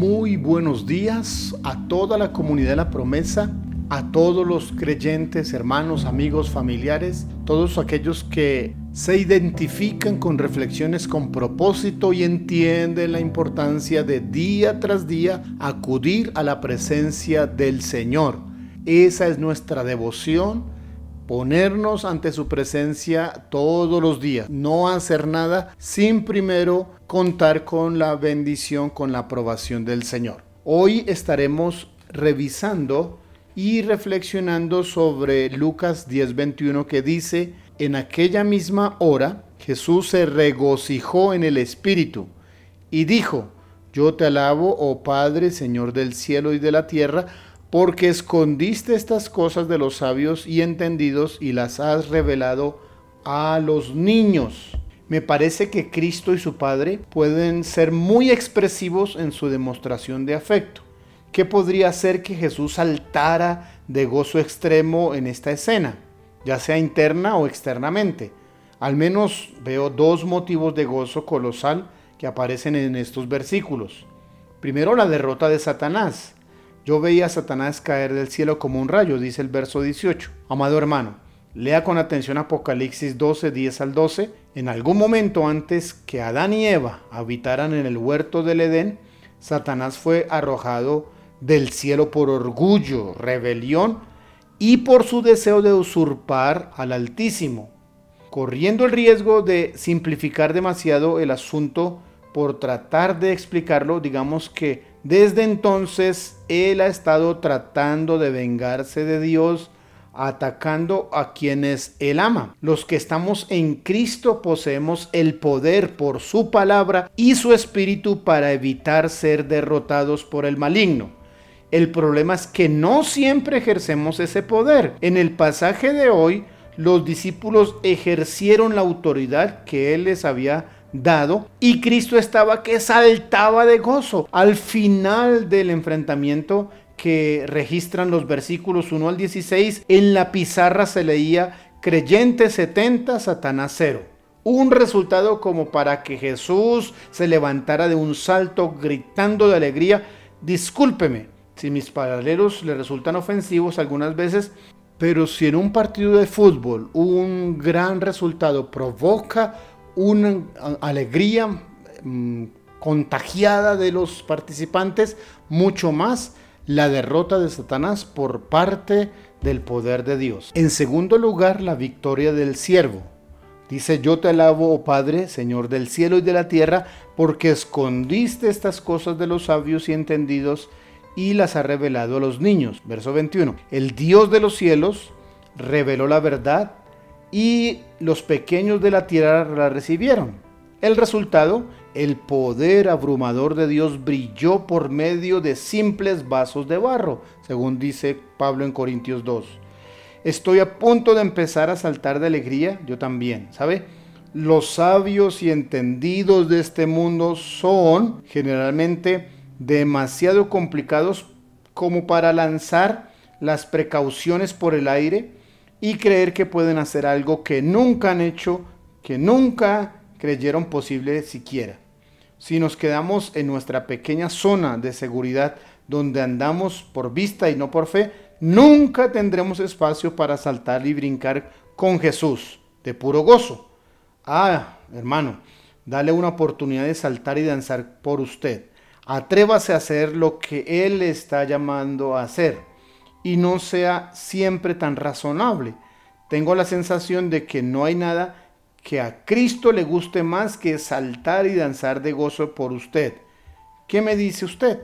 Muy buenos días a toda la comunidad de la promesa, a todos los creyentes, hermanos, amigos, familiares, todos aquellos que se identifican con reflexiones con propósito y entienden la importancia de día tras día acudir a la presencia del Señor. Esa es nuestra devoción ponernos ante su presencia todos los días, no hacer nada sin primero contar con la bendición, con la aprobación del Señor. Hoy estaremos revisando y reflexionando sobre Lucas 10:21 que dice, en aquella misma hora Jesús se regocijó en el Espíritu y dijo, yo te alabo, oh Padre, Señor del cielo y de la tierra, porque escondiste estas cosas de los sabios y entendidos y las has revelado a los niños. Me parece que Cristo y su Padre pueden ser muy expresivos en su demostración de afecto. ¿Qué podría hacer que Jesús saltara de gozo extremo en esta escena, ya sea interna o externamente? Al menos veo dos motivos de gozo colosal que aparecen en estos versículos. Primero, la derrota de Satanás. Yo veía a Satanás caer del cielo como un rayo, dice el verso 18. Amado hermano, lea con atención Apocalipsis 12, 10 al 12. En algún momento antes que Adán y Eva habitaran en el huerto del Edén, Satanás fue arrojado del cielo por orgullo, rebelión y por su deseo de usurpar al Altísimo, corriendo el riesgo de simplificar demasiado el asunto por tratar de explicarlo, digamos que desde entonces él ha estado tratando de vengarse de Dios, atacando a quienes él ama. Los que estamos en Cristo poseemos el poder por su palabra y su espíritu para evitar ser derrotados por el maligno. El problema es que no siempre ejercemos ese poder. En el pasaje de hoy, los discípulos ejercieron la autoridad que él les había dado y Cristo estaba que saltaba de gozo. Al final del enfrentamiento que registran los versículos 1 al 16, en la pizarra se leía creyente 70, Satanás 0. Un resultado como para que Jesús se levantara de un salto gritando de alegría, discúlpeme si mis paralelos le resultan ofensivos algunas veces, pero si en un partido de fútbol un gran resultado provoca una alegría mm, contagiada de los participantes, mucho más la derrota de Satanás por parte del poder de Dios. En segundo lugar, la victoria del siervo. Dice, yo te alabo, oh Padre, Señor del cielo y de la tierra, porque escondiste estas cosas de los sabios y entendidos y las ha revelado a los niños. Verso 21. El Dios de los cielos reveló la verdad y los pequeños de la tierra la recibieron. El resultado, el poder abrumador de Dios brilló por medio de simples vasos de barro, según dice Pablo en Corintios 2. Estoy a punto de empezar a saltar de alegría, yo también, ¿sabe? Los sabios y entendidos de este mundo son generalmente demasiado complicados como para lanzar las precauciones por el aire y creer que pueden hacer algo que nunca han hecho, que nunca creyeron posible siquiera. Si nos quedamos en nuestra pequeña zona de seguridad donde andamos por vista y no por fe, nunca tendremos espacio para saltar y brincar con Jesús de puro gozo. Ah, hermano, dale una oportunidad de saltar y danzar por usted. Atrévase a hacer lo que Él está llamando a hacer y no sea siempre tan razonable. Tengo la sensación de que no hay nada que a Cristo le guste más que saltar y danzar de gozo por usted. ¿Qué me dice usted?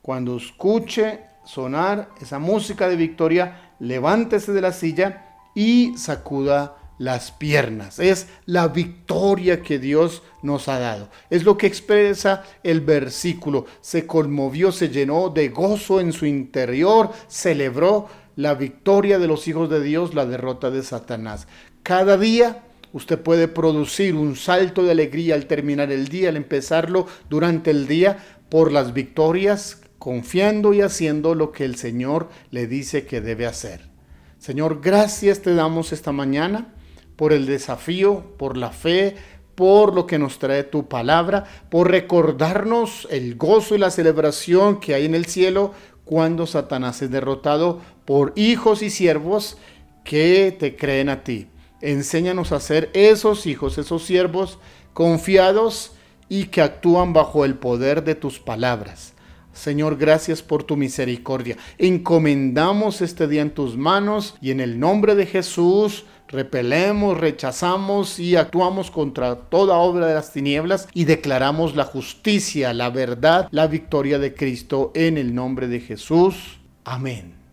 Cuando escuche sonar esa música de victoria, levántese de la silla y sacuda las piernas. Es la victoria que Dios nos ha dado. Es lo que expresa el versículo. Se conmovió, se llenó de gozo en su interior, celebró la victoria de los hijos de Dios, la derrota de Satanás. Cada día usted puede producir un salto de alegría al terminar el día, al empezarlo durante el día, por las victorias, confiando y haciendo lo que el Señor le dice que debe hacer. Señor, gracias te damos esta mañana por el desafío, por la fe, por lo que nos trae tu palabra, por recordarnos el gozo y la celebración que hay en el cielo cuando Satanás es derrotado por hijos y siervos que te creen a ti. Enséñanos a ser esos hijos, esos siervos confiados y que actúan bajo el poder de tus palabras. Señor, gracias por tu misericordia. Encomendamos este día en tus manos y en el nombre de Jesús repelemos, rechazamos y actuamos contra toda obra de las tinieblas y declaramos la justicia, la verdad, la victoria de Cristo en el nombre de Jesús. Amén.